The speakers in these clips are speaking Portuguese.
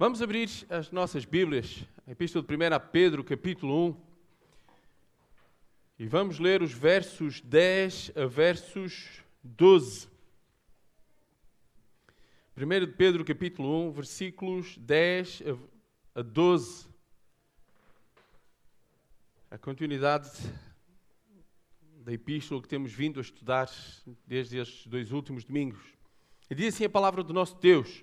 Vamos abrir as nossas Bíblias, a Epístola de 1 a Pedro, capítulo 1, e vamos ler os versos 10 a versos 12. 1 de Pedro, capítulo 1, versículos 10 a 12. A continuidade da epístola que temos vindo a estudar desde estes dois últimos domingos. E diz assim a palavra do nosso Deus.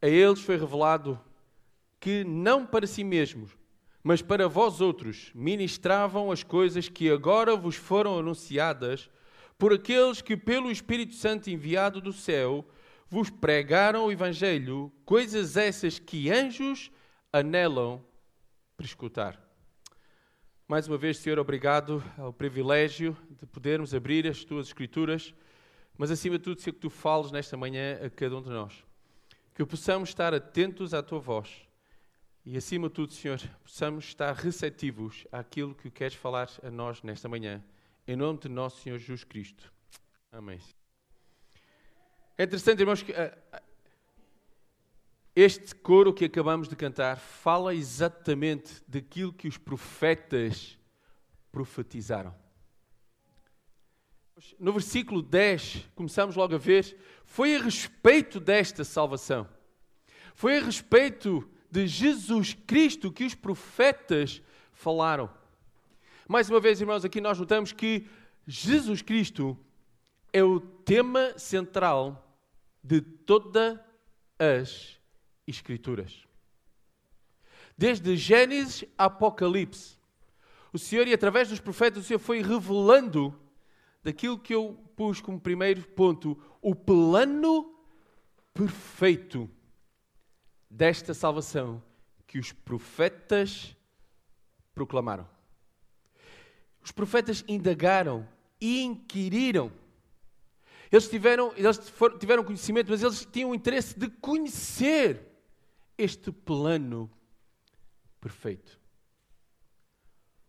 a eles foi revelado que não para si mesmos, mas para vós outros ministravam as coisas que agora vos foram anunciadas por aqueles que, pelo Espírito Santo enviado do céu, vos pregaram o Evangelho, coisas essas que anjos anelam para escutar. Mais uma vez, Senhor, obrigado ao privilégio de podermos abrir as tuas Escrituras, mas acima de tudo, Senhor, que tu fales nesta manhã a cada um de nós que possamos estar atentos à tua voz e, acima de tudo, Senhor, possamos estar receptivos àquilo que queres falar a nós nesta manhã. Em nome de nosso Senhor Jesus Cristo. Amém. É interessante, irmãos, que uh, este coro que acabamos de cantar fala exatamente daquilo que os profetas profetizaram. No versículo 10, começamos logo a ver, foi a respeito desta salvação. Foi a respeito de Jesus Cristo que os profetas falaram. Mais uma vez, irmãos, aqui nós notamos que Jesus Cristo é o tema central de todas as Escrituras. Desde Gênesis a Apocalipse, o Senhor, e através dos profetas, o Senhor foi revelando daquilo que eu pus como primeiro ponto, o plano perfeito desta salvação que os profetas proclamaram. Os profetas indagaram e inquiriram. Eles tiveram, eles tiveram conhecimento, mas eles tinham o interesse de conhecer este plano perfeito.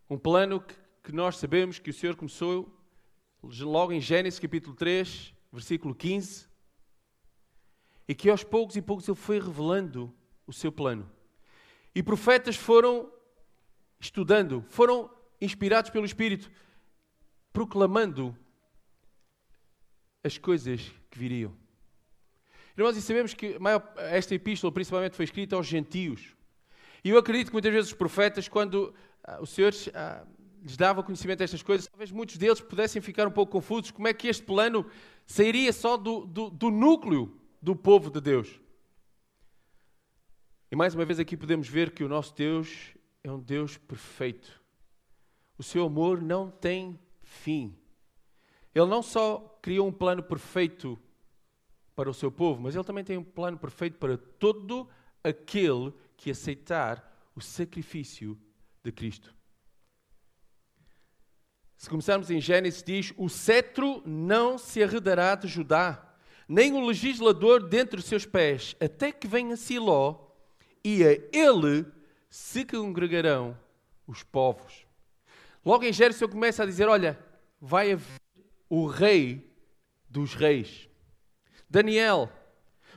Um plano que, que nós sabemos que o Senhor começou logo em Gênesis capítulo 3, versículo 15, e que aos poucos e poucos ele foi revelando o seu plano. E profetas foram estudando, foram inspirados pelo Espírito, proclamando as coisas que viriam. Irmãos, e sabemos que esta epístola principalmente foi escrita aos gentios. E eu acredito que muitas vezes os profetas, quando ah, o Senhor ah, lhes dava conhecimento destas coisas, talvez muitos deles pudessem ficar um pouco confusos como é que este plano sairia só do, do, do núcleo do povo de Deus. E mais uma vez aqui podemos ver que o nosso Deus é um Deus perfeito. O seu amor não tem fim. Ele não só criou um plano perfeito para o seu povo, mas ele também tem um plano perfeito para todo aquele que aceitar o sacrifício de Cristo. Se começarmos em Gênesis, diz: O cetro não se arredará de Judá, nem o legislador dentre os seus pés, até que venha Siló, e a ele se congregarão os povos. Logo em Gênesis, ele começa a dizer: Olha, vai haver o rei dos reis. Daniel,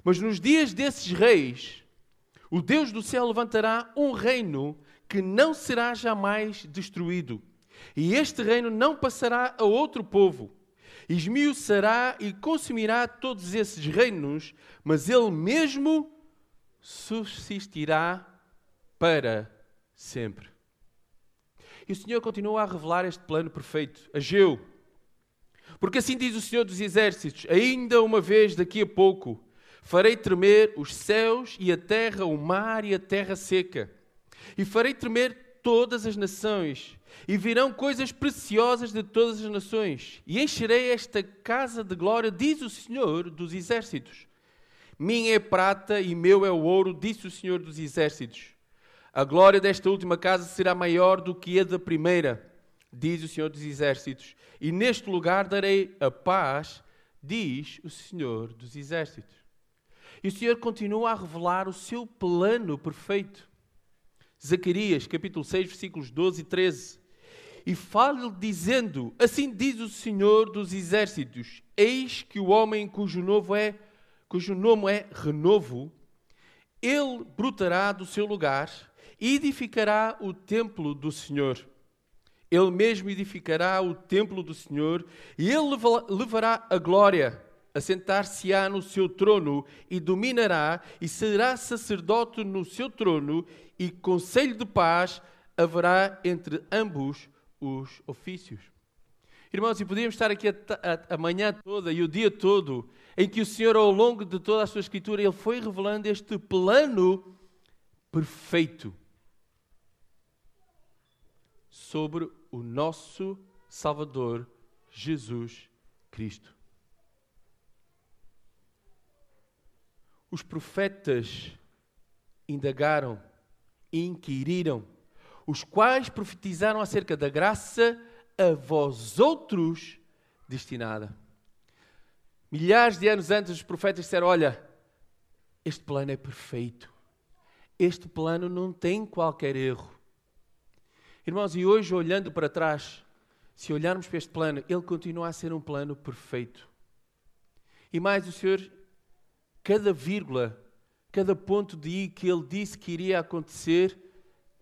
mas nos dias desses reis, o Deus do céu levantará um reino que não será jamais destruído e este reino não passará a outro povo. Esmiuçará e consumirá todos esses reinos, mas ele mesmo subsistirá para sempre. E o Senhor continua a revelar este plano perfeito. Ageu. Porque assim diz o Senhor dos Exércitos: ainda uma vez daqui a pouco farei tremer os céus e a terra, o mar e a terra seca, e farei tremer todas as nações e virão coisas preciosas de todas as nações, e encherei esta casa de glória, diz o Senhor dos exércitos. Minha é prata e meu é o ouro, disse o Senhor dos Exércitos. A glória desta última casa será maior do que a da primeira, diz o Senhor dos Exércitos. E neste lugar darei a paz, diz o Senhor dos Exércitos. E o Senhor continua a revelar o seu plano perfeito. Zacarias, capítulo 6, versículos 12 e 13. E fala-lhe dizendo: Assim diz o Senhor dos Exércitos: Eis que o homem cujo, novo é, cujo nome é renovo, ele brotará do seu lugar e edificará o templo do Senhor. Ele mesmo edificará o templo do Senhor e ele levará a glória. Assentar-se-á no seu trono e dominará, e será sacerdote no seu trono, e conselho de paz haverá entre ambos os ofícios. Irmãos, e podíamos estar aqui a, a, a, manhã toda e o dia todo, em que o Senhor, ao longo de toda a sua Escritura, Ele foi revelando este plano perfeito sobre o nosso Salvador, Jesus Cristo. Os profetas indagaram, inquiriram, os quais profetizaram acerca da graça a vós outros destinada. Milhares de anos antes, os profetas disseram: Olha, este plano é perfeito. Este plano não tem qualquer erro. Irmãos, e hoje, olhando para trás, se olharmos para este plano, ele continua a ser um plano perfeito. E mais, o Senhor, cada vírgula, cada ponto de I que ele disse que iria acontecer,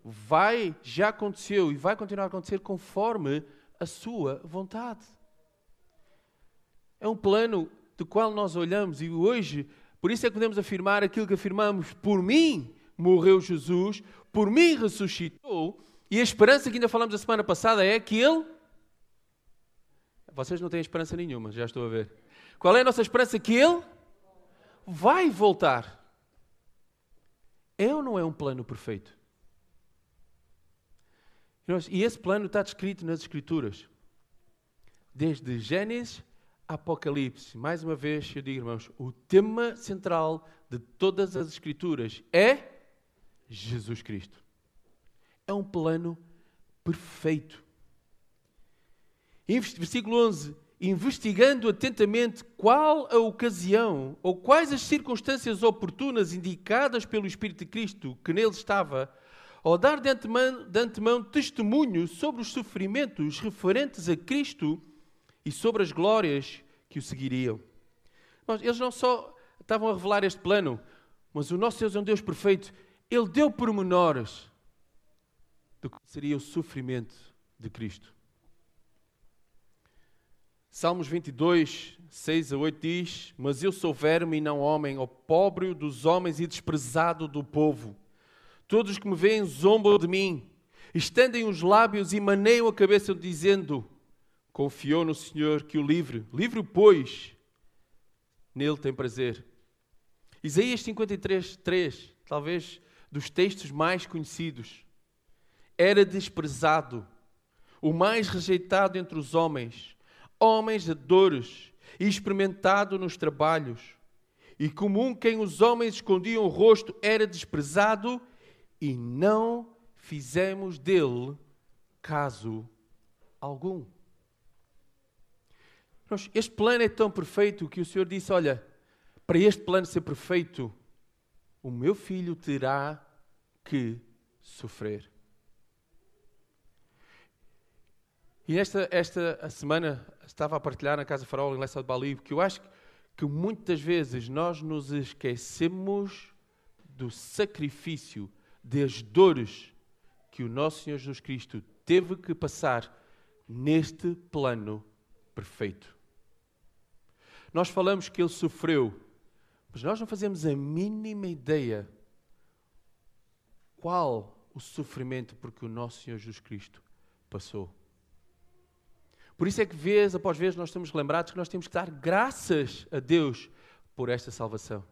vai, já aconteceu e vai continuar a acontecer conforme a sua vontade. É um plano do qual nós olhamos e hoje, por isso é que podemos afirmar aquilo que afirmamos: por mim morreu Jesus, por mim ressuscitou, e a esperança que ainda falamos a semana passada é que Ele. Vocês não têm esperança nenhuma, já estou a ver. Qual é a nossa esperança? Que Ele vai voltar. É ou não é um plano perfeito? E esse plano está descrito nas Escrituras. Desde Gênesis a Apocalipse. Mais uma vez, eu digo, irmãos, o tema central de todas as Escrituras é Jesus Cristo. É um plano perfeito. Versículo 11: Investigando atentamente qual a ocasião ou quais as circunstâncias oportunas indicadas pelo Espírito de Cristo que nele estava ao dar de antemão, de antemão testemunho sobre os sofrimentos referentes a Cristo e sobre as glórias que o seguiriam. Eles não só estavam a revelar este plano, mas o nosso Deus é um Deus perfeito. Ele deu pormenores do que seria o sofrimento de Cristo. Salmos 22, 6 a 8 diz: Mas eu sou verme e não homem, o pobre dos homens e desprezado do povo. Todos que me veem zombam de mim, estendem os lábios e maneiam a cabeça, dizendo: Confiou no Senhor que o livre. Livre, pois, nele tem prazer. Isaías 53, 3, talvez dos textos mais conhecidos. Era desprezado, o mais rejeitado entre os homens, homens de dores e experimentado nos trabalhos. E comum quem os homens escondiam o rosto era desprezado e não fizemos dele caso algum. Este plano é tão perfeito que o Senhor disse: Olha, para este plano ser perfeito, o meu filho terá que sofrer. E esta, esta semana estava a partilhar na Casa Farol, em Lessa de Bali, que eu acho que muitas vezes nós nos esquecemos do sacrifício das dores que o nosso Senhor Jesus Cristo teve que passar neste plano perfeito. Nós falamos que ele sofreu, mas nós não fazemos a mínima ideia qual o sofrimento porque o nosso Senhor Jesus Cristo passou. Por isso é que, vez após vez, nós estamos lembrados que nós temos que dar graças a Deus por esta salvação.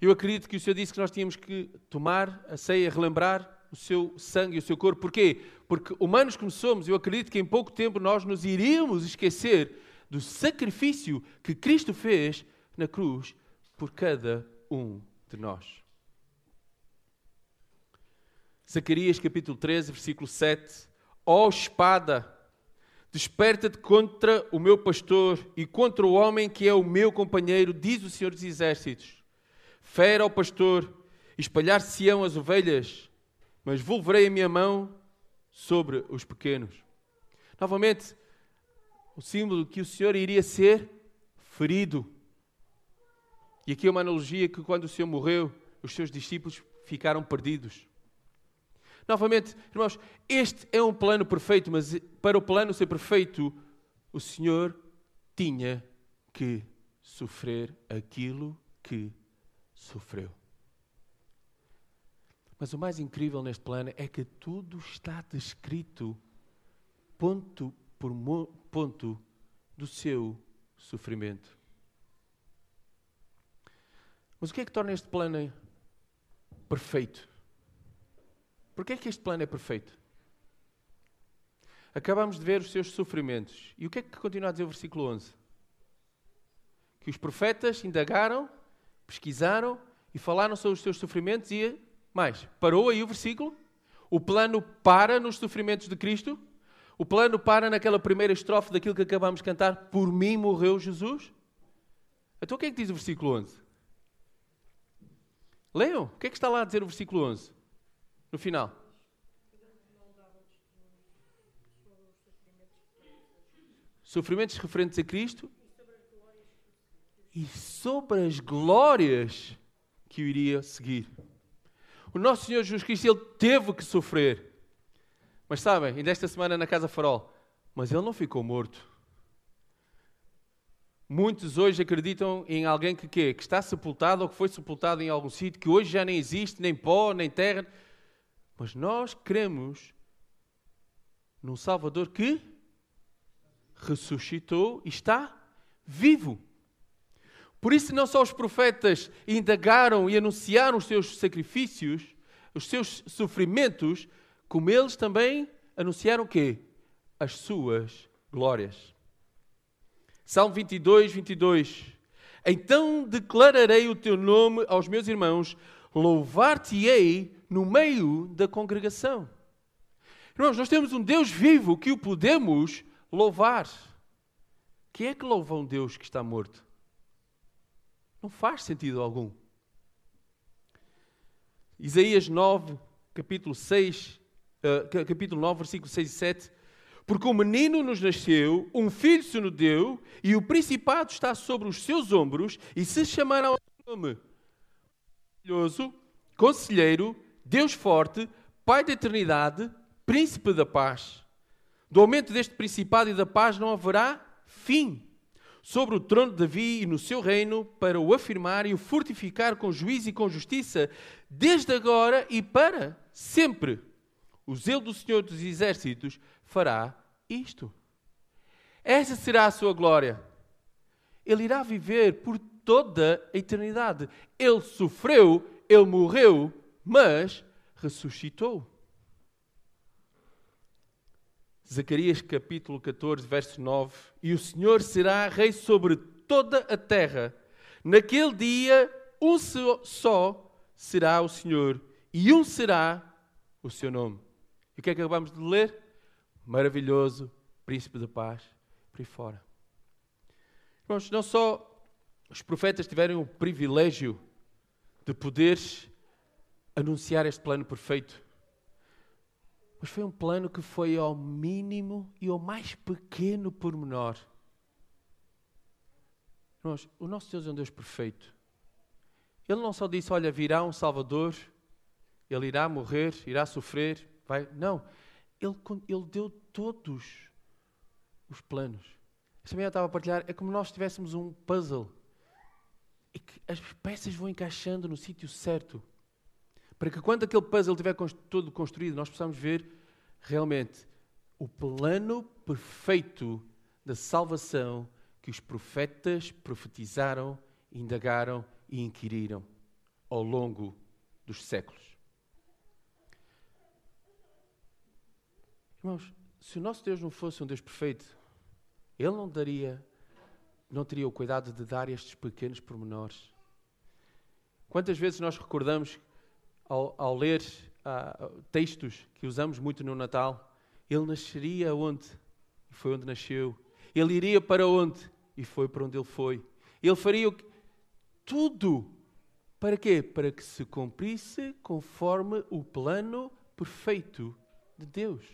Eu acredito que o Senhor disse que nós tínhamos que tomar a ceia, relembrar o seu sangue e o seu corpo. Porquê? Porque humanos como somos, eu acredito que em pouco tempo nós nos iríamos esquecer do sacrifício que Cristo fez na cruz por cada um de nós. Zacarias capítulo 13, versículo 7. Ó oh, espada, desperta-te contra o meu pastor e contra o homem que é o meu companheiro, diz o Senhor dos Exércitos. Fera ao pastor, espalhar-se-ão as ovelhas, mas volverei a minha mão sobre os pequenos. Novamente, o símbolo que o Senhor iria ser ferido. E aqui é uma analogia que quando o Senhor morreu, os seus discípulos ficaram perdidos. Novamente, irmãos, este é um plano perfeito, mas para o plano ser perfeito, o Senhor tinha que sofrer aquilo que sofreu. Mas o mais incrível neste plano é que tudo está descrito ponto por ponto do seu sofrimento. Mas o que é que torna este plano perfeito? Porquê é que este plano é perfeito? Acabamos de ver os seus sofrimentos. E o que é que continua a dizer o versículo 11? Que os profetas indagaram, pesquisaram e falaram sobre os seus sofrimentos e mais. Parou aí o versículo? O plano para nos sofrimentos de Cristo? O plano para naquela primeira estrofe daquilo que acabamos de cantar? Por mim morreu Jesus? Então o que é que diz o versículo 11? Leiam. O que é que está lá a dizer o versículo 11? No final. Sofrimentos referentes a Cristo e sobre as glórias que o iria seguir. O nosso Senhor Jesus Cristo, ele teve que sofrer. Mas sabem, ainda esta semana na Casa Farol, mas ele não ficou morto. Muitos hoje acreditam em alguém que, que, que está sepultado ou que foi sepultado em algum sítio, que hoje já nem existe, nem pó, nem terra. Mas nós cremos num Salvador que ressuscitou e está vivo. Por isso, não só os profetas indagaram e anunciaram os seus sacrifícios, os seus sofrimentos, como eles também anunciaram o quê? As suas glórias. Salmo 22, 22. Então declararei o teu nome aos meus irmãos, louvar-te-ei no meio da congregação. Irmãos, nós temos um Deus vivo que o podemos louvar. Quem é que louva um Deus que está morto? Não faz sentido algum. Isaías 9, capítulo 6, uh, capítulo 9, versículo 6 e 7. Porque um menino nos nasceu, um filho se nos deu, e o principado está sobre os seus ombros, e se chamará o nome maravilhoso, conselheiro, Deus forte, Pai da eternidade, Príncipe da paz. Do aumento deste principado e da paz não haverá fim. Sobre o trono de Davi e no seu reino, para o afirmar e o fortificar com juízo e com justiça, desde agora e para sempre. O zelo do Senhor dos Exércitos fará isto. Essa será a sua glória. Ele irá viver por toda a eternidade. Ele sofreu, ele morreu, mas ressuscitou. Zacarias capítulo 14, verso 9: E o Senhor será rei sobre toda a terra. Naquele dia, um só será o Senhor, e um será o seu nome. E o que é que acabamos de ler? Maravilhoso, príncipe da paz, por aí fora. Irmãos, não só os profetas tiveram o privilégio de poder anunciar este plano perfeito. Mas foi um plano que foi ao mínimo e ao mais pequeno pormenor. Irmãos, o nosso Deus é um Deus perfeito. Ele não só disse, olha, virá um Salvador, ele irá morrer, irá sofrer, vai. Não. Ele, ele deu todos os planos. Esta manhã eu estava a partilhar, é como nós tivéssemos um puzzle e que as peças vão encaixando no sítio certo para que quando aquele puzzle estiver todo construído, nós possamos ver realmente o plano perfeito da salvação que os profetas profetizaram, indagaram e inquiriram ao longo dos séculos. Irmãos, se o nosso Deus não fosse um Deus perfeito, Ele não daria, não teria o cuidado de dar estes pequenos pormenores. Quantas vezes nós recordamos, ao, ao ler uh, textos que usamos muito no Natal, ele nasceria onde? E foi onde nasceu. Ele iria para onde? E foi para onde ele foi. Ele faria o que? tudo. Para quê? Para que se cumprisse conforme o plano perfeito de Deus.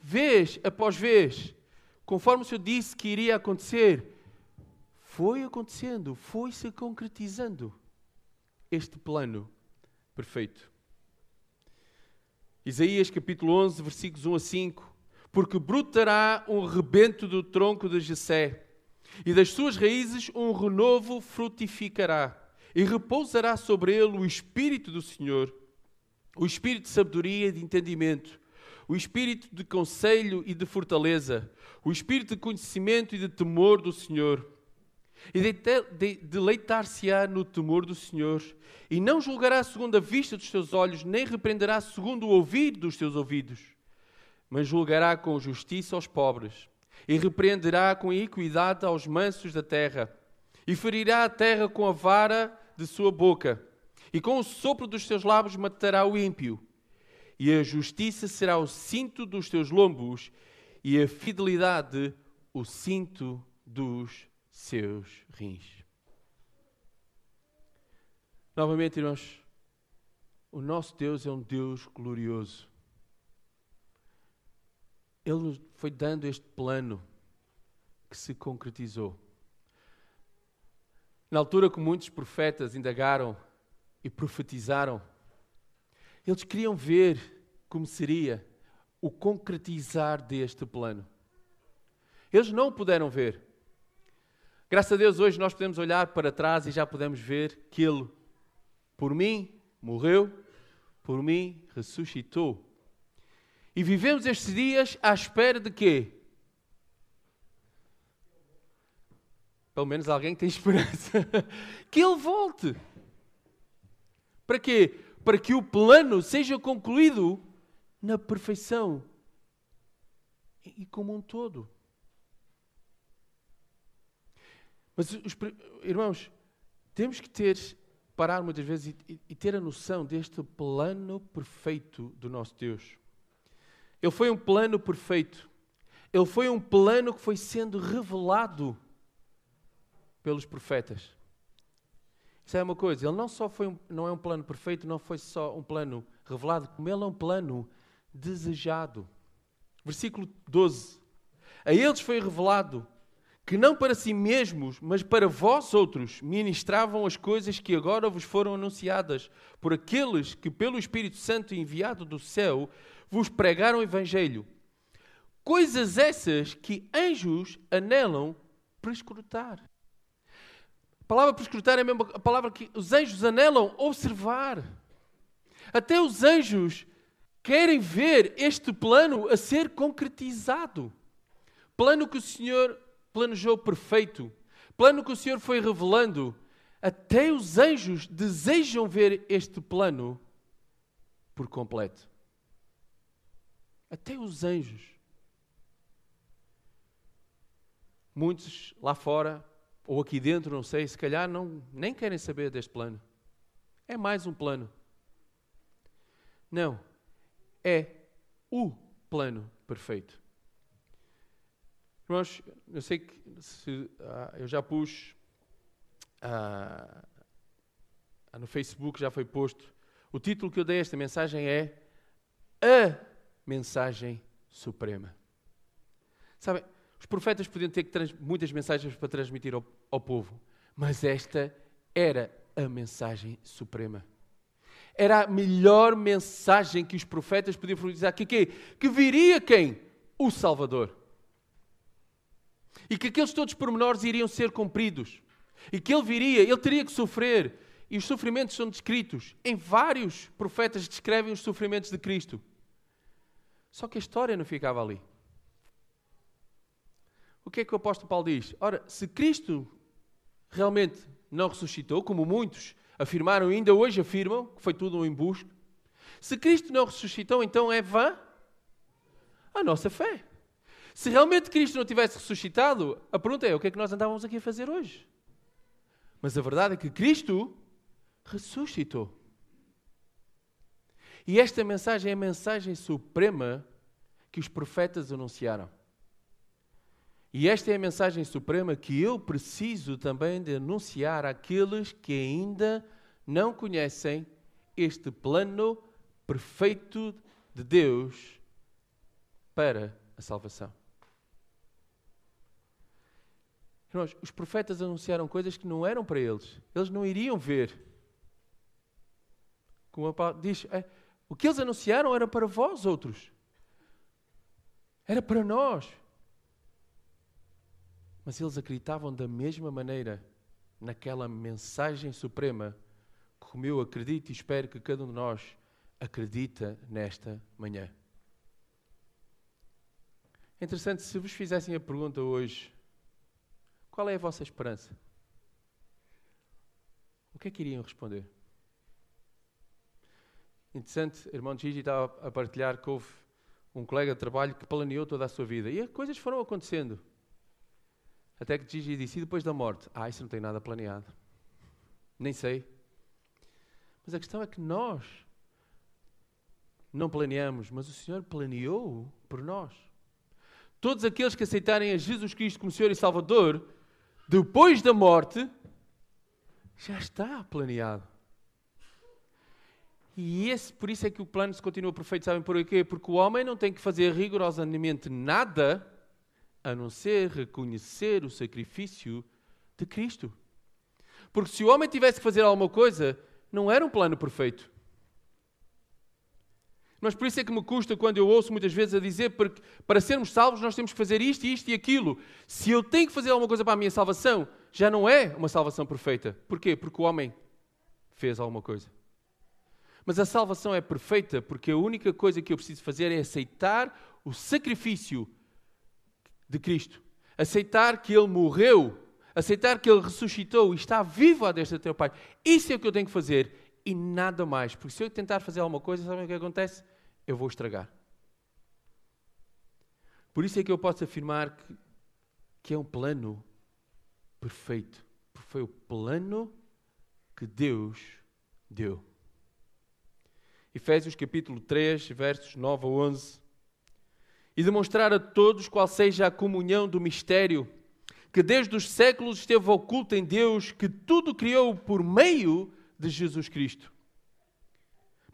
Vez após vez, conforme o Senhor disse que iria acontecer, foi acontecendo, foi se concretizando este plano perfeito. Isaías capítulo 11, versículos 1 a 5. Porque brotará um rebento do tronco de Jessé, e das suas raízes um renovo frutificará, e repousará sobre ele o espírito do Senhor, o espírito de sabedoria e de entendimento, o espírito de conselho e de fortaleza, o espírito de conhecimento e de temor do Senhor. E deleitar-se-á no temor do Senhor, e não julgará segundo a vista dos seus olhos, nem repreenderá segundo o ouvir dos seus ouvidos, mas julgará com justiça aos pobres, e repreenderá com equidade aos mansos da terra, e ferirá a terra com a vara de sua boca, e com o sopro dos seus lábios matará o ímpio. E a justiça será o cinto dos teus lombos, e a fidelidade o cinto dos seus rins. Novamente, irmãos, o nosso Deus é um Deus glorioso. Ele nos foi dando este plano que se concretizou. Na altura que muitos profetas indagaram e profetizaram, eles queriam ver como seria o concretizar deste plano. Eles não puderam ver. Graças a Deus, hoje nós podemos olhar para trás e já podemos ver que Ele, por mim, morreu, por mim, ressuscitou. E vivemos estes dias à espera de quê? Pelo menos alguém tem esperança. que Ele volte. Para quê? para que o plano seja concluído na perfeição e como um todo. Mas, os, irmãos, temos que ter, parar muitas vezes e, e ter a noção deste plano perfeito do nosso Deus. Ele foi um plano perfeito. Ele foi um plano que foi sendo revelado pelos profetas. Isso é uma coisa, ele não só foi um, não é um plano perfeito, não foi só um plano revelado, como ele é um plano desejado. Versículo 12. A eles foi revelado que não para si mesmos, mas para vós outros, ministravam as coisas que agora vos foram anunciadas por aqueles que, pelo Espírito Santo enviado do céu, vos pregaram o Evangelho. Coisas essas que anjos anelam para escrutar. A palavra por escrutar é a mesma palavra que os anjos anelam observar. Até os anjos querem ver este plano a ser concretizado. Plano que o Senhor planejou perfeito. Plano que o Senhor foi revelando. Até os anjos desejam ver este plano por completo. Até os anjos. Muitos lá fora ou aqui dentro, não sei, se calhar não, nem querem saber deste plano. É mais um plano. Não. É o plano perfeito. Irmãos, eu sei que se, ah, eu já pus ah, ah, no Facebook, já foi posto. O título que eu dei a esta mensagem é A Mensagem Suprema. Sabem, os profetas podiam ter muitas mensagens para transmitir ao, ao povo, mas esta era a mensagem suprema. Era a melhor mensagem que os profetas podiam profetizar. Que, que, que viria quem? O Salvador. E que aqueles todos pormenores iriam ser cumpridos. E que ele viria, ele teria que sofrer. E os sofrimentos são descritos. Em vários profetas descrevem os sofrimentos de Cristo. Só que a história não ficava ali o que é que o apóstolo Paulo diz? Ora, se Cristo realmente não ressuscitou, como muitos afirmaram e ainda hoje afirmam, que foi tudo um embuste, se Cristo não ressuscitou, então é vã a nossa fé. Se realmente Cristo não tivesse ressuscitado, a pergunta é: o que é que nós andávamos aqui a fazer hoje? Mas a verdade é que Cristo ressuscitou. E esta mensagem é a mensagem suprema que os profetas anunciaram. E esta é a mensagem suprema que eu preciso também de anunciar àqueles que ainda não conhecem este plano perfeito de Deus para a salvação. Os profetas anunciaram coisas que não eram para eles. Eles não iriam ver. Como Paulo diz, é, o que eles anunciaram era para vós outros. Era para nós. Mas eles acreditavam da mesma maneira naquela mensagem suprema, como eu acredito e espero que cada um de nós acredita nesta manhã. É interessante, se vos fizessem a pergunta hoje, qual é a vossa esperança? O que é que iriam responder? Interessante, irmão Gigi estava a partilhar que houve um colega de trabalho que planeou toda a sua vida e as coisas foram acontecendo. Até que Gigi disse, e depois da morte? Ah, isso não tem nada planeado. Nem sei. Mas a questão é que nós não planeamos, mas o Senhor planeou por nós. Todos aqueles que aceitarem a Jesus Cristo como Senhor e Salvador depois da morte, já está planeado. E esse, por isso é que o plano se continua perfeito, sabem por quê? Porque o homem não tem que fazer rigorosamente nada a não ser reconhecer o sacrifício de Cristo. Porque se o homem tivesse que fazer alguma coisa, não era um plano perfeito. Mas por isso é que me custa quando eu ouço muitas vezes a dizer porque para sermos salvos nós temos que fazer isto, isto e aquilo. Se eu tenho que fazer alguma coisa para a minha salvação, já não é uma salvação perfeita. Porquê? Porque o homem fez alguma coisa. Mas a salvação é perfeita porque a única coisa que eu preciso fazer é aceitar o sacrifício de Cristo. Aceitar que Ele morreu, aceitar que Ele ressuscitou e está vivo à destra do teu Pai. Isso é o que eu tenho que fazer e nada mais. Porque se eu tentar fazer alguma coisa, sabem o que acontece? Eu vou estragar. Por isso é que eu posso afirmar que, que é um plano perfeito. Porque foi o plano que Deus deu. Efésios capítulo 3, versos 9 a 11. E demonstrar a todos qual seja a comunhão do mistério que desde os séculos esteve oculta em Deus, que tudo criou por meio de Jesus Cristo.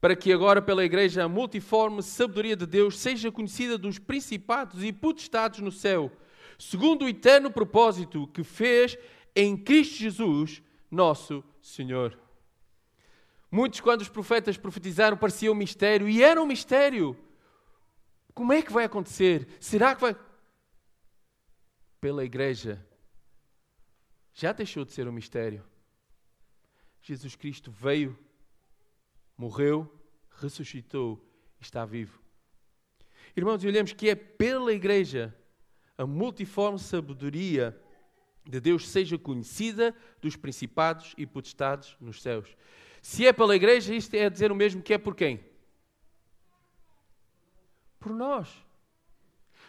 Para que agora, pela Igreja, a multiforme sabedoria de Deus seja conhecida dos principados e potestades no céu, segundo o eterno propósito que fez em Cristo Jesus, nosso Senhor. Muitos, quando os profetas profetizaram, parecia um mistério, e era um mistério. Como é que vai acontecer? Será que vai. Pela Igreja, já deixou de ser um mistério. Jesus Cristo veio, morreu, ressuscitou e está vivo. Irmãos, olhamos que é pela igreja a multiforme sabedoria de Deus seja conhecida dos principados e potestades nos céus. Se é pela igreja, isto é dizer o mesmo que é por quem? Por nós.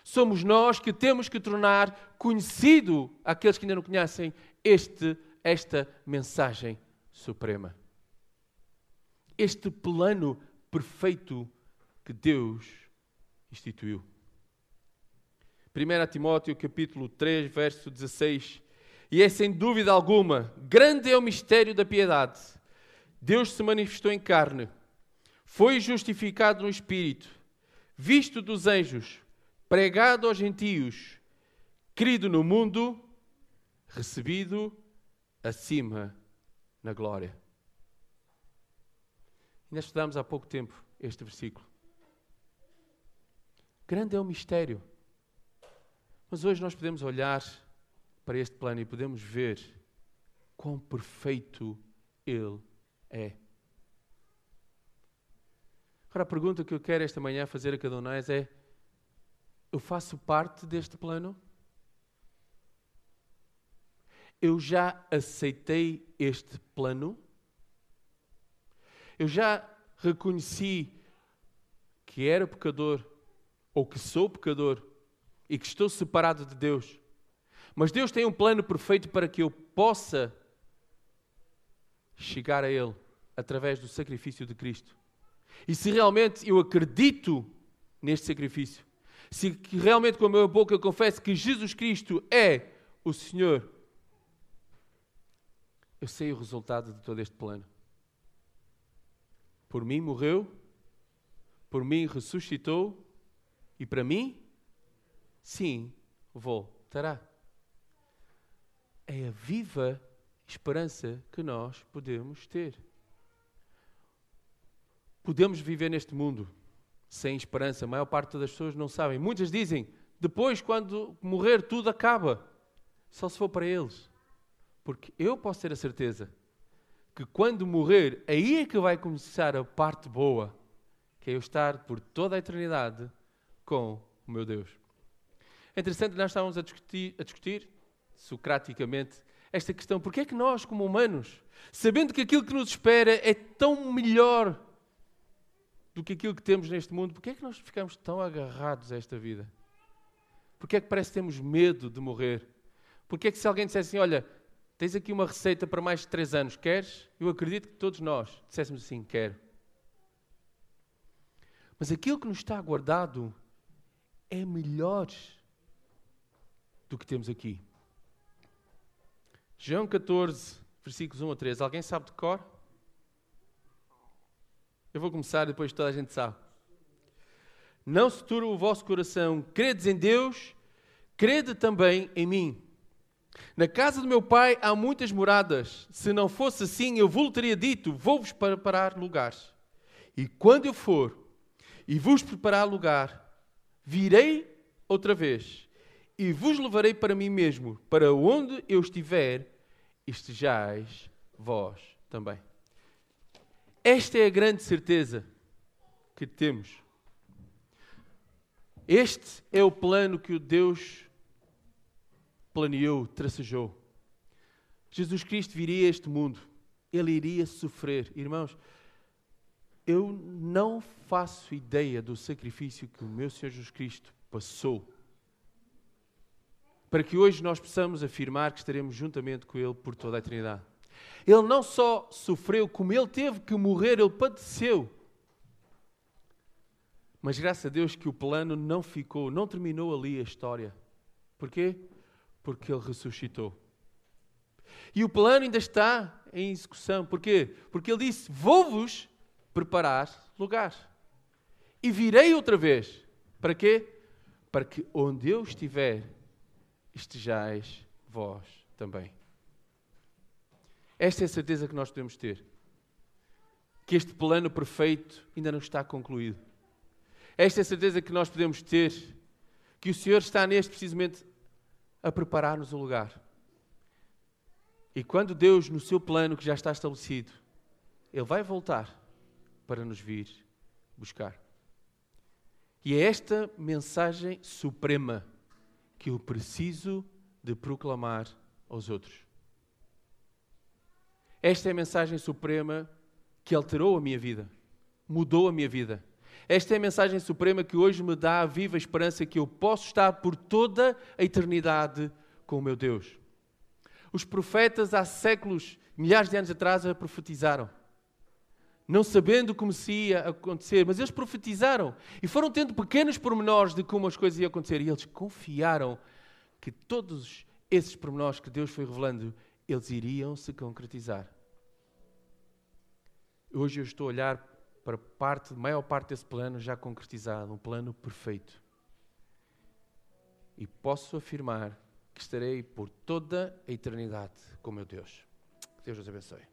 Somos nós que temos que tornar conhecido àqueles que ainda não conhecem este, esta mensagem suprema. Este plano perfeito que Deus instituiu. 1 Timóteo capítulo 3, verso 16. E é sem dúvida alguma, grande é o mistério da piedade. Deus se manifestou em carne, foi justificado no Espírito, visto dos anjos, pregado aos gentios, querido no mundo, recebido acima na glória. Ainda estudamos há pouco tempo este versículo. Grande é o mistério. Mas hoje nós podemos olhar para este plano e podemos ver quão perfeito Ele é. Agora, a pergunta que eu quero esta manhã fazer a cada um de nós é: eu faço parte deste plano? Eu já aceitei este plano? Eu já reconheci que era pecador ou que sou pecador e que estou separado de Deus. Mas Deus tem um plano perfeito para que eu possa chegar a Ele através do sacrifício de Cristo. E se realmente eu acredito neste sacrifício, se realmente com a minha boca eu confesso que Jesus Cristo é o Senhor, eu sei o resultado de todo este plano. Por mim morreu, por mim ressuscitou e para mim, sim, voltará. É a viva esperança que nós podemos ter. Podemos viver neste mundo sem esperança. A maior parte das pessoas não sabem. Muitas dizem, depois, quando morrer, tudo acaba. Só se for para eles. Porque eu posso ter a certeza que quando morrer, aí é que vai começar a parte boa, que é eu estar por toda a eternidade com o meu Deus. É interessante, nós estávamos a discutir, a discutir socraticamente, esta questão: porque é que nós, como humanos, sabendo que aquilo que nos espera é tão melhor do que aquilo que temos neste mundo, porque é que nós ficamos tão agarrados a esta vida? Porque é que parece que temos medo de morrer? Porque é que se alguém dissesse assim, olha, tens aqui uma receita para mais de três anos, queres? Eu acredito que todos nós disséssemos assim, quero. Mas aquilo que nos está guardado é melhor do que temos aqui. João 14, versículos 1 a 3. Alguém sabe de cor? Eu vou começar, depois toda a gente sabe. Não se turbe o vosso coração, credes em Deus, crede também em mim. Na casa do meu pai há muitas moradas. Se não fosse assim, eu vos teria dito: vou-vos preparar lugares. E quando eu for e vos preparar lugar, virei outra vez e vos levarei para mim mesmo, para onde eu estiver, estejais vós também. Esta é a grande certeza que temos. Este é o plano que o Deus planeou, tracejou. Jesus Cristo viria a este mundo. Ele iria sofrer. Irmãos, eu não faço ideia do sacrifício que o meu Senhor Jesus Cristo passou para que hoje nós possamos afirmar que estaremos juntamente com Ele por toda a eternidade. Ele não só sofreu, como Ele teve que morrer, Ele padeceu. Mas graças a Deus que o plano não ficou, não terminou ali a história. Porquê? Porque Ele ressuscitou. E o plano ainda está em execução. Porquê? Porque Ele disse: Vou-vos preparar lugar. E virei outra vez. Para quê? Para que onde eu estiver, estejais vós também. Esta é a certeza que nós podemos ter. Que este plano perfeito ainda não está concluído. Esta é a certeza que nós podemos ter. Que o Senhor está neste precisamente a preparar-nos o lugar. E quando Deus, no seu plano que já está estabelecido, Ele vai voltar para nos vir buscar. E é esta mensagem suprema que eu preciso de proclamar aos outros. Esta é a mensagem suprema que alterou a minha vida, mudou a minha vida. Esta é a mensagem suprema que hoje me dá a viva esperança que eu posso estar por toda a eternidade com o meu Deus. Os profetas há séculos, milhares de anos atrás, a profetizaram não sabendo como se ia acontecer, mas eles profetizaram e foram tendo pequenos pormenores de como as coisas iam acontecer e eles confiaram que todos esses pormenores que Deus foi revelando, eles iriam se concretizar. Hoje eu estou a olhar para parte, maior parte desse plano já concretizado, um plano perfeito. E posso afirmar que estarei por toda a eternidade com meu Deus. Deus os abençoe.